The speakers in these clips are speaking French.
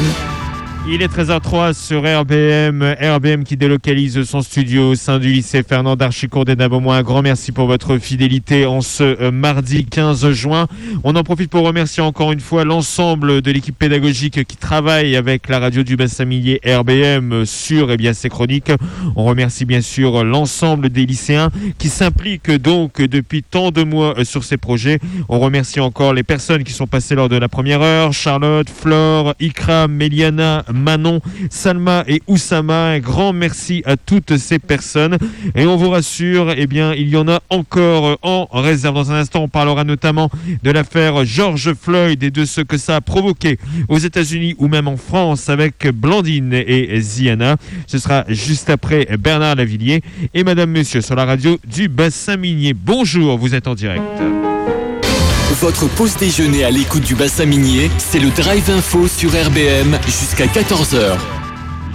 RBM. Il est 13h03 sur RBM, RBM qui délocalise son studio au sein du lycée Fernand d'Archicourt des Nabomois. Un grand merci pour votre fidélité en ce euh, mardi 15 juin. On en profite pour remercier encore une fois l'ensemble de l'équipe pédagogique qui travaille avec la radio du bassin millier RBM sur eh bien, ces chroniques. On remercie bien sûr l'ensemble des lycéens qui s'impliquent donc depuis tant de mois euh, sur ces projets. On remercie encore les personnes qui sont passées lors de la première heure. Charlotte, Flore, Ikram, Meliana, Manon, Salma et Oussama. Un grand merci à toutes ces personnes. Et on vous rassure, eh bien, il y en a encore en réserve. Dans un instant, on parlera notamment de l'affaire George Floyd et de ce que ça a provoqué aux États-Unis ou même en France avec Blandine et Ziana. Ce sera juste après Bernard Lavillier et Madame Monsieur sur la radio du bassin minier. Bonjour, vous êtes en direct. Votre pause déjeuner à l'écoute du bassin minier, c'est le Drive Info sur RBM jusqu'à 14h.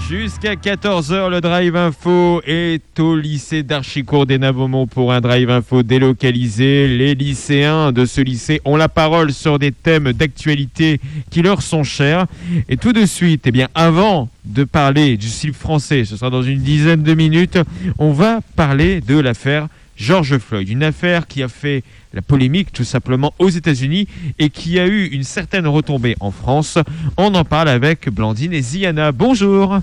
Jusqu'à 14h, le Drive Info est au lycée d'Archicourt des Navomont pour un Drive Info délocalisé. Les lycéens de ce lycée ont la parole sur des thèmes d'actualité qui leur sont chers. Et tout de suite, eh avant de parler du slip français, ce sera dans une dizaine de minutes, on va parler de l'affaire George Floyd, une affaire qui a fait la polémique tout simplement aux États-Unis et qui a eu une certaine retombée en France. On en parle avec Blandine et Ziana. Bonjour.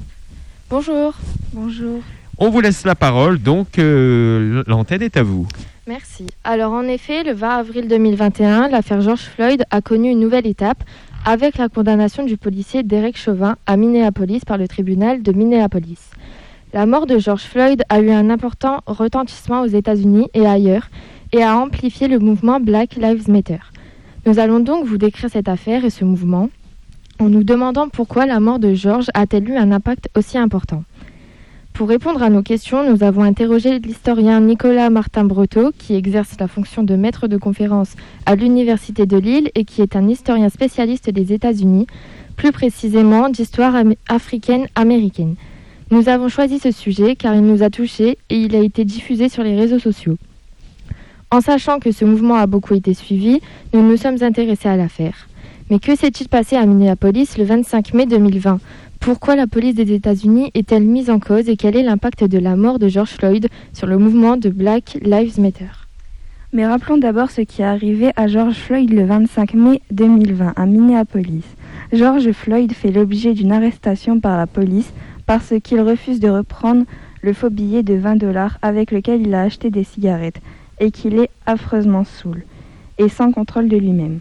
Bonjour. Bonjour. On vous laisse la parole, donc euh, l'antenne est à vous. Merci. Alors en effet, le 20 avril 2021, l'affaire George Floyd a connu une nouvelle étape avec la condamnation du policier Derek Chauvin à Minneapolis par le tribunal de Minneapolis. La mort de George Floyd a eu un important retentissement aux États-Unis et ailleurs et a amplifié le mouvement Black Lives Matter. Nous allons donc vous décrire cette affaire et ce mouvement en nous demandant pourquoi la mort de George a-t-elle eu un impact aussi important. Pour répondre à nos questions, nous avons interrogé l'historien Nicolas Martin Breteau, qui exerce la fonction de maître de conférence à l'Université de Lille et qui est un historien spécialiste des États-Unis, plus précisément d'histoire africaine-américaine. Nous avons choisi ce sujet car il nous a touchés et il a été diffusé sur les réseaux sociaux. En sachant que ce mouvement a beaucoup été suivi, nous nous sommes intéressés à l'affaire. Mais que s'est-il passé à Minneapolis le 25 mai 2020 Pourquoi la police des États-Unis est-elle mise en cause et quel est l'impact de la mort de George Floyd sur le mouvement de Black Lives Matter? Mais rappelons d'abord ce qui est arrivé à George Floyd le 25 mai 2020 à Minneapolis. George Floyd fait l'objet d'une arrestation par la police parce qu'il refuse de reprendre le faux billet de 20 dollars avec lequel il a acheté des cigarettes et qu'il est affreusement saoul et sans contrôle de lui-même.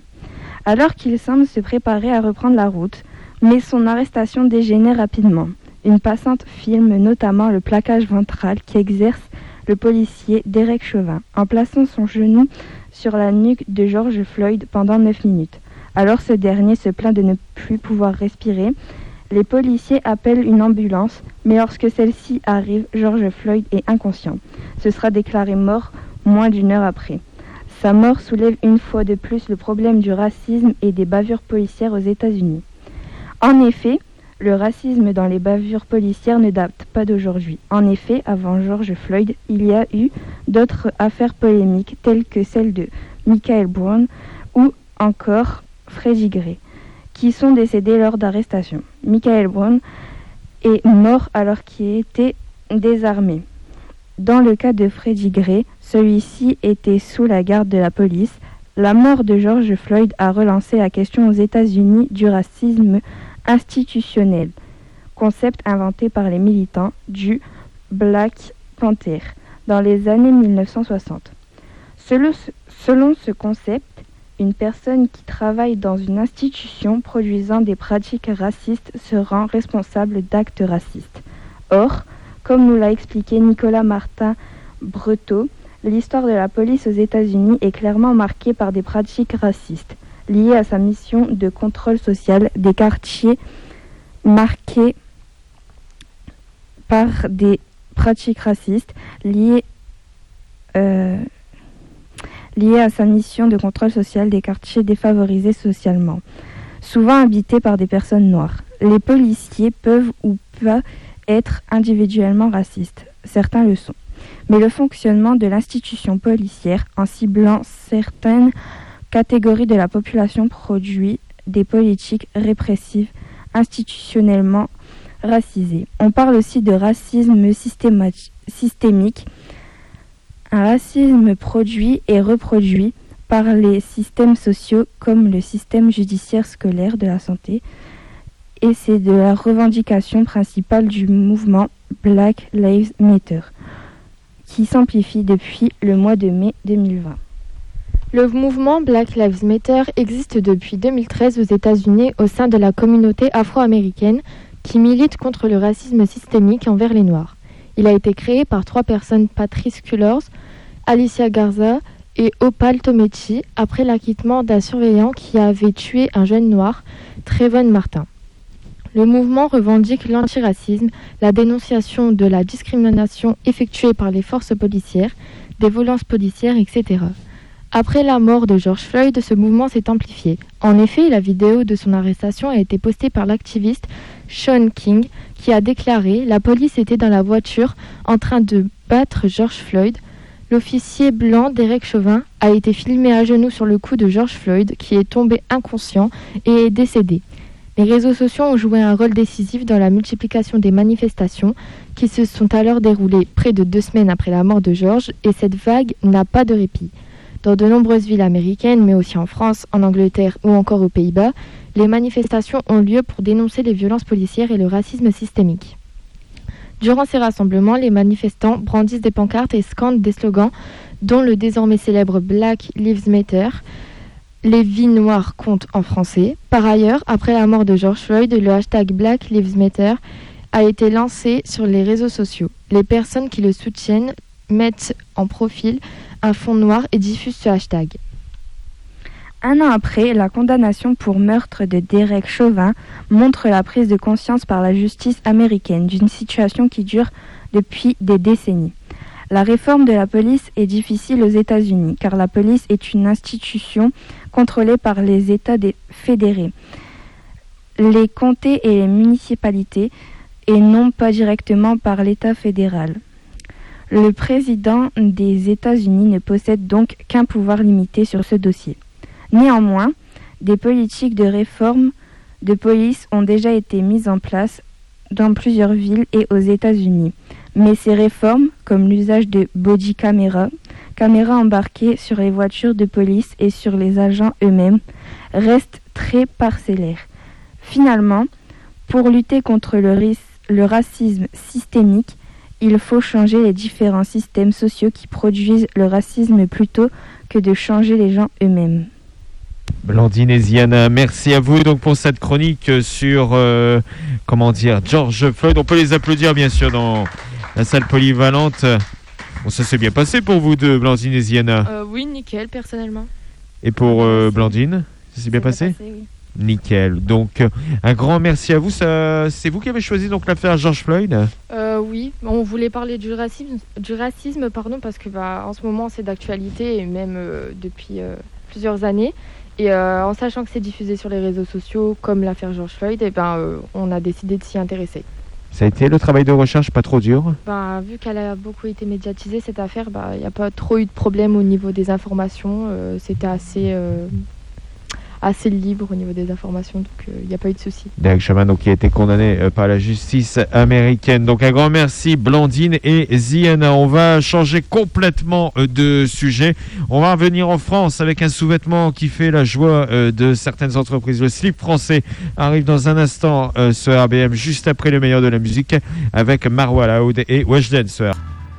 Alors qu'il semble se préparer à reprendre la route, mais son arrestation dégénère rapidement. Une passante filme notamment le plaquage ventral qui exerce le policier Derek Chauvin en plaçant son genou sur la nuque de George Floyd pendant 9 minutes. Alors ce dernier se plaint de ne plus pouvoir respirer les policiers appellent une ambulance, mais lorsque celle-ci arrive, George Floyd est inconscient. Ce sera déclaré mort moins d'une heure après. Sa mort soulève une fois de plus le problème du racisme et des bavures policières aux États-Unis. En effet, le racisme dans les bavures policières ne date pas d'aujourd'hui. En effet, avant George Floyd, il y a eu d'autres affaires polémiques telles que celle de Michael Brown ou encore Freddie Gray qui sont décédés lors d'arrestation. Michael Brown est mort alors qu'il était désarmé. Dans le cas de Freddie Gray, celui-ci était sous la garde de la police. La mort de George Floyd a relancé la question aux États-Unis du racisme institutionnel, concept inventé par les militants du Black Panther dans les années 1960. Selon ce, selon ce concept, une personne qui travaille dans une institution produisant des pratiques racistes se rend responsable d'actes racistes. Or, comme nous l'a expliqué Nicolas Martin Breteau, l'histoire de la police aux États-Unis est clairement marquée par des pratiques racistes, liées à sa mission de contrôle social des quartiers marqués par des pratiques racistes liées euh, liée à sa mission de contrôle social des quartiers défavorisés socialement, souvent habités par des personnes noires. Les policiers peuvent ou pas être individuellement racistes, certains le sont. Mais le fonctionnement de l'institution policière, en ciblant certaines catégories de la population, produit des politiques répressives institutionnellement racisés. On parle aussi de racisme systémique, un racisme produit et reproduit par les systèmes sociaux comme le système judiciaire scolaire de la santé, et c'est de la revendication principale du mouvement Black Lives Matter, qui s'amplifie depuis le mois de mai 2020. Le mouvement Black Lives Matter existe depuis 2013 aux États-Unis au sein de la communauté afro-américaine qui milite contre le racisme systémique envers les Noirs. Il a été créé par trois personnes, Patrice Cullors, Alicia Garza et Opal Tomechi, après l'acquittement d'un surveillant qui avait tué un jeune noir, Trayvon Martin. Le mouvement revendique l'antiracisme, la dénonciation de la discrimination effectuée par les forces policières, des violences policières, etc. Après la mort de George Floyd, ce mouvement s'est amplifié. En effet, la vidéo de son arrestation a été postée par l'activiste Sean King, qui a déclaré La police était dans la voiture en train de battre George Floyd. L'officier blanc Derek Chauvin a été filmé à genoux sur le cou de George Floyd, qui est tombé inconscient et est décédé. Les réseaux sociaux ont joué un rôle décisif dans la multiplication des manifestations qui se sont alors déroulées près de deux semaines après la mort de George et cette vague n'a pas de répit. Dans de nombreuses villes américaines, mais aussi en France, en Angleterre ou encore aux Pays-Bas, les manifestations ont lieu pour dénoncer les violences policières et le racisme systémique. Durant ces rassemblements, les manifestants brandissent des pancartes et scandent des slogans dont le désormais célèbre Black Lives Matter, les vies noires comptent en français. Par ailleurs, après la mort de George Floyd, le hashtag Black Lives Matter a été lancé sur les réseaux sociaux. Les personnes qui le soutiennent mettent en profil un fond noir et diffusent ce hashtag. Un an après, la condamnation pour meurtre de Derek Chauvin montre la prise de conscience par la justice américaine d'une situation qui dure depuis des décennies. La réforme de la police est difficile aux États-Unis car la police est une institution contrôlée par les États fédérés, les comtés et les municipalités et non pas directement par l'État fédéral. Le président des États-Unis ne possède donc qu'un pouvoir limité sur ce dossier. Néanmoins, des politiques de réforme de police ont déjà été mises en place dans plusieurs villes et aux États-Unis. Mais ces réformes, comme l'usage de body caméras, caméras embarquées sur les voitures de police et sur les agents eux-mêmes, restent très parcellaires. Finalement, pour lutter contre le racisme systémique, il faut changer les différents systèmes sociaux qui produisent le racisme plutôt que de changer les gens eux-mêmes. Blandine et Ziana, merci à vous donc pour cette chronique sur euh, comment dire George Floyd. On peut les applaudir bien sûr dans la salle polyvalente. Bon, ça s'est bien passé pour vous deux, Blandine et Ziana. Euh, oui, nickel, personnellement. Et pour euh, Blandine, ça s'est bien passé, Nickel. Donc, un grand merci à vous. C'est vous qui avez choisi donc l'affaire George Floyd euh, Oui, on voulait parler du racisme, du racisme pardon, parce que bah, en ce moment c'est d'actualité et même euh, depuis euh, plusieurs années. Et en sachant que c'est diffusé sur les réseaux sociaux comme l'affaire George Floyd, et eh ben, on a décidé de s'y intéresser. Ça a été le travail de recherche pas trop dur ben, Vu qu'elle a beaucoup été médiatisée, cette affaire, il bah, n'y a pas trop eu de problème au niveau des informations. C'était assez assez libre au niveau des informations, donc il euh, n'y a pas eu de souci. Derek Chauvin, donc, qui a été condamné euh, par la justice américaine. Donc un grand merci Blandine et Ziana. On va changer complètement euh, de sujet. On va revenir en France avec un sous-vêtement qui fait la joie de certaines entreprises. Le slip français arrive dans un instant sur RBM juste après le meilleur de la musique avec Marwa Laoud et Weshden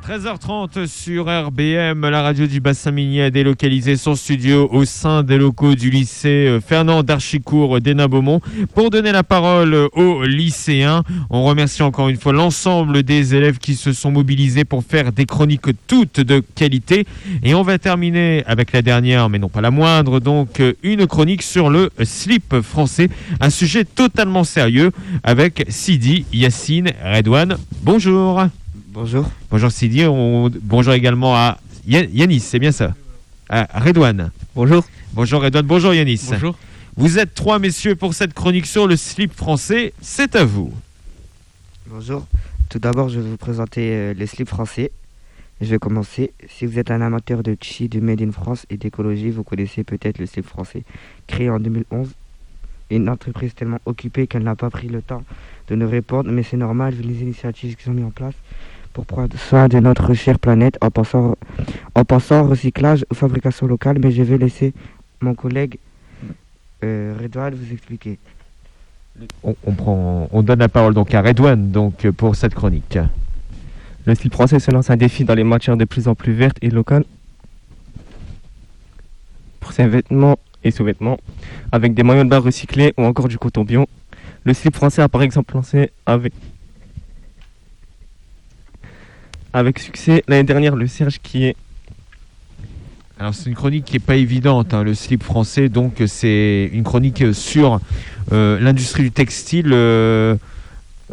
13h30 sur RBM, la radio du bassin minier a délocalisé son studio au sein des locaux du lycée euh, Fernand d'Archicourt d'Hénin Beaumont pour donner la parole aux lycéens. On remercie encore une fois l'ensemble des élèves qui se sont mobilisés pour faire des chroniques toutes de qualité. Et on va terminer avec la dernière, mais non pas la moindre, donc une chronique sur le slip français, un sujet totalement sérieux avec Sidi Yassine Redouane. Bonjour. Bonjour. Bonjour Sidi. Bonjour également à Yanis, c'est bien ça? À Redouane. Bonjour. Bonjour Redouane. Bonjour Yanis. Bonjour. Vous êtes trois messieurs pour cette chronique sur le slip français. C'est à vous. Bonjour. Tout d'abord, je vais vous présenter euh, les slips français. Je vais commencer. Si vous êtes un amateur de chi, de Made in France et d'écologie, vous connaissez peut-être le slip français. Créé en 2011, une entreprise tellement occupée qu'elle n'a pas pris le temps de nous répondre, mais c'est normal vu les initiatives qui sont mises en place pour prendre soin de notre chère planète en pensant, en pensant au recyclage, aux fabrications locales, mais je vais laisser mon collègue euh, Redouane vous expliquer. On, on prend, on donne la parole donc à Redouane donc, pour cette chronique. Le style français se lance un défi dans les matières de plus en plus vertes et locales pour ses vêtements et sous-vêtements, avec des maillots de bain recyclés ou encore du coton bio. Le slip français a par exemple lancé avec, avec succès l'année dernière le Serge qui est Alors c'est une chronique qui est pas évidente, hein, le slip français, donc c'est une chronique sur euh, l'industrie du textile. Euh,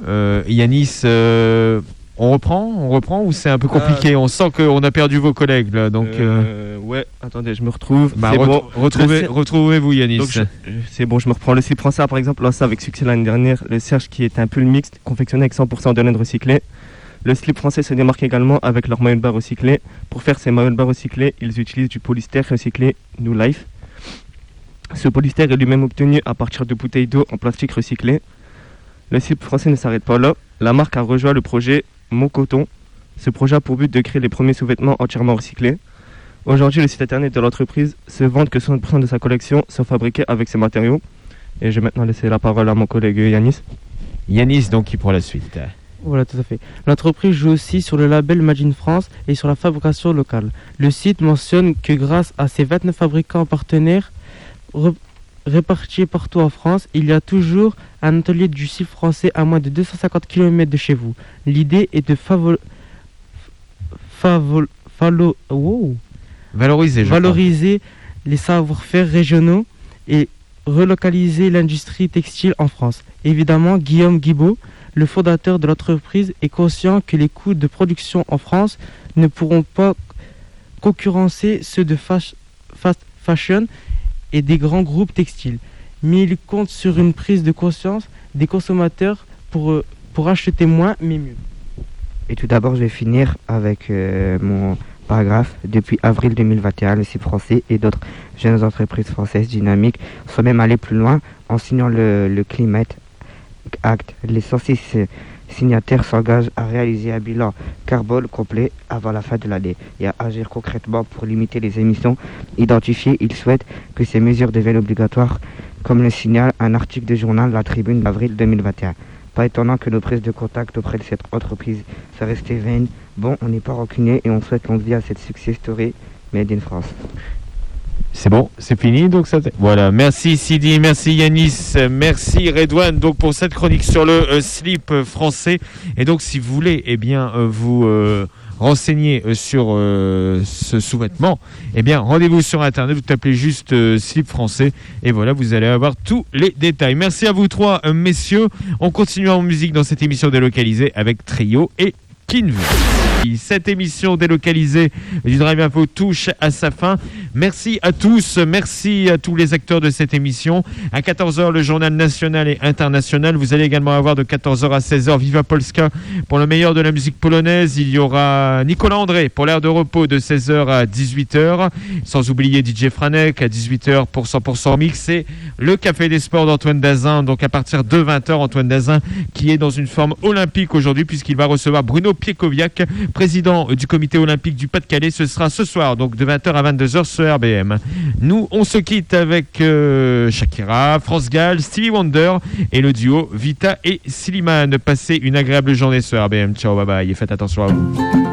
euh, Yanis, euh, on reprend, on reprend ou c'est un peu compliqué? On sent qu'on a perdu vos collègues là, donc. euh, Euh, ouais, attendez, je me retrouve. bah, ret- bon. retrouvez, Le Ser- retrouvez-vous Yanis. C'est bon, je me reprends. Le slip français a par exemple lancé avec succès l'année dernière le Serge qui est un pull mixte confectionné avec 100% de laine recyclée. Le slip français se démarque également avec leur maillot de bain. Pour faire ces maillots de recyclés, ils utilisent du polystère recyclé New Life. Ce polystère est lui-même obtenu à partir de bouteilles d'eau en plastique recyclé. Le slip français ne s'arrête pas là. La marque a rejoint le projet Mon Coton. Ce projet a pour but de créer les premiers sous-vêtements entièrement recyclés. Aujourd'hui, le site internet de l'entreprise se vante que 60% de sa collection sont fabriqués avec ces matériaux. Et je vais maintenant laisser la parole à mon collègue Yanis. Yanis donc qui prend la suite. Voilà, tout à fait. L'entreprise joue aussi sur le label Made in France et sur la fabrication locale. Le site mentionne que grâce à ses 29 fabricants partenaires re- répartis partout en France, il y a toujours un atelier du site français à moins de 250 km de chez vous. L'idée est de favol... favol... fallo- wow. Valoriser, valoriser les savoir-faire régionaux et relocaliser l'industrie textile en France. Évidemment, Guillaume Guibaud, le fondateur de l'entreprise, est conscient que les coûts de production en France ne pourront pas concurrencer ceux de fas- fast fashion et des grands groupes textiles. Mais il compte sur une prise de conscience des consommateurs pour, euh, pour acheter moins mais mieux. Et tout d'abord, je vais finir avec euh, mon paragraphe. Depuis avril 2021, le site français et d'autres jeunes entreprises françaises dynamiques sont même allés plus loin en signant le, le Climate Act. Les 106 signataires s'engagent à réaliser un bilan carbone complet avant la fin de l'année et à agir concrètement pour limiter les émissions identifiées. Ils souhaitent que ces mesures deviennent obligatoires, comme le signale un article du journal La Tribune d'avril 2021. Pas étonnant que nos prises de contact auprès de cette entreprise soient restées vaines. Bon, on n'est pas rancunier et on souhaite longue vie à cette success story made in France. C'est bon, c'est fini. Donc ça, voilà. Merci Sidi, merci Yanis, merci Redouane. Donc pour cette chronique sur le euh, slip français. Et donc si vous voulez, eh bien euh, vous euh, renseigner euh, sur euh, ce sous-vêtement, eh bien rendez-vous sur internet. Vous tapez juste euh, slip français et voilà, vous allez avoir tous les détails. Merci à vous trois messieurs. On continue en musique dans cette émission délocalisée avec Trio et Kinvu. Cette émission délocalisée du Drive Info touche à sa fin. Merci à tous, merci à tous les acteurs de cette émission. À 14h, le journal national et international. Vous allez également avoir de 14h à 16h Viva Polska pour le meilleur de la musique polonaise. Il y aura Nicolas André pour l'air de repos de 16h à 18h. Sans oublier DJ Franek à 18h pour 100% mix et le Café des Sports d'Antoine Dazin. Donc à partir de 20h, Antoine Dazin qui est dans une forme olympique aujourd'hui puisqu'il va recevoir Bruno Piekoviak, président du comité olympique du Pas-de-Calais. Ce sera ce soir, donc de 20h à 22h Nous, on se quitte avec euh, Shakira, France Gall, Stevie Wonder et le duo Vita et Slimane. Passez une agréable journée sur RBM. Ciao, bye bye et faites attention à vous.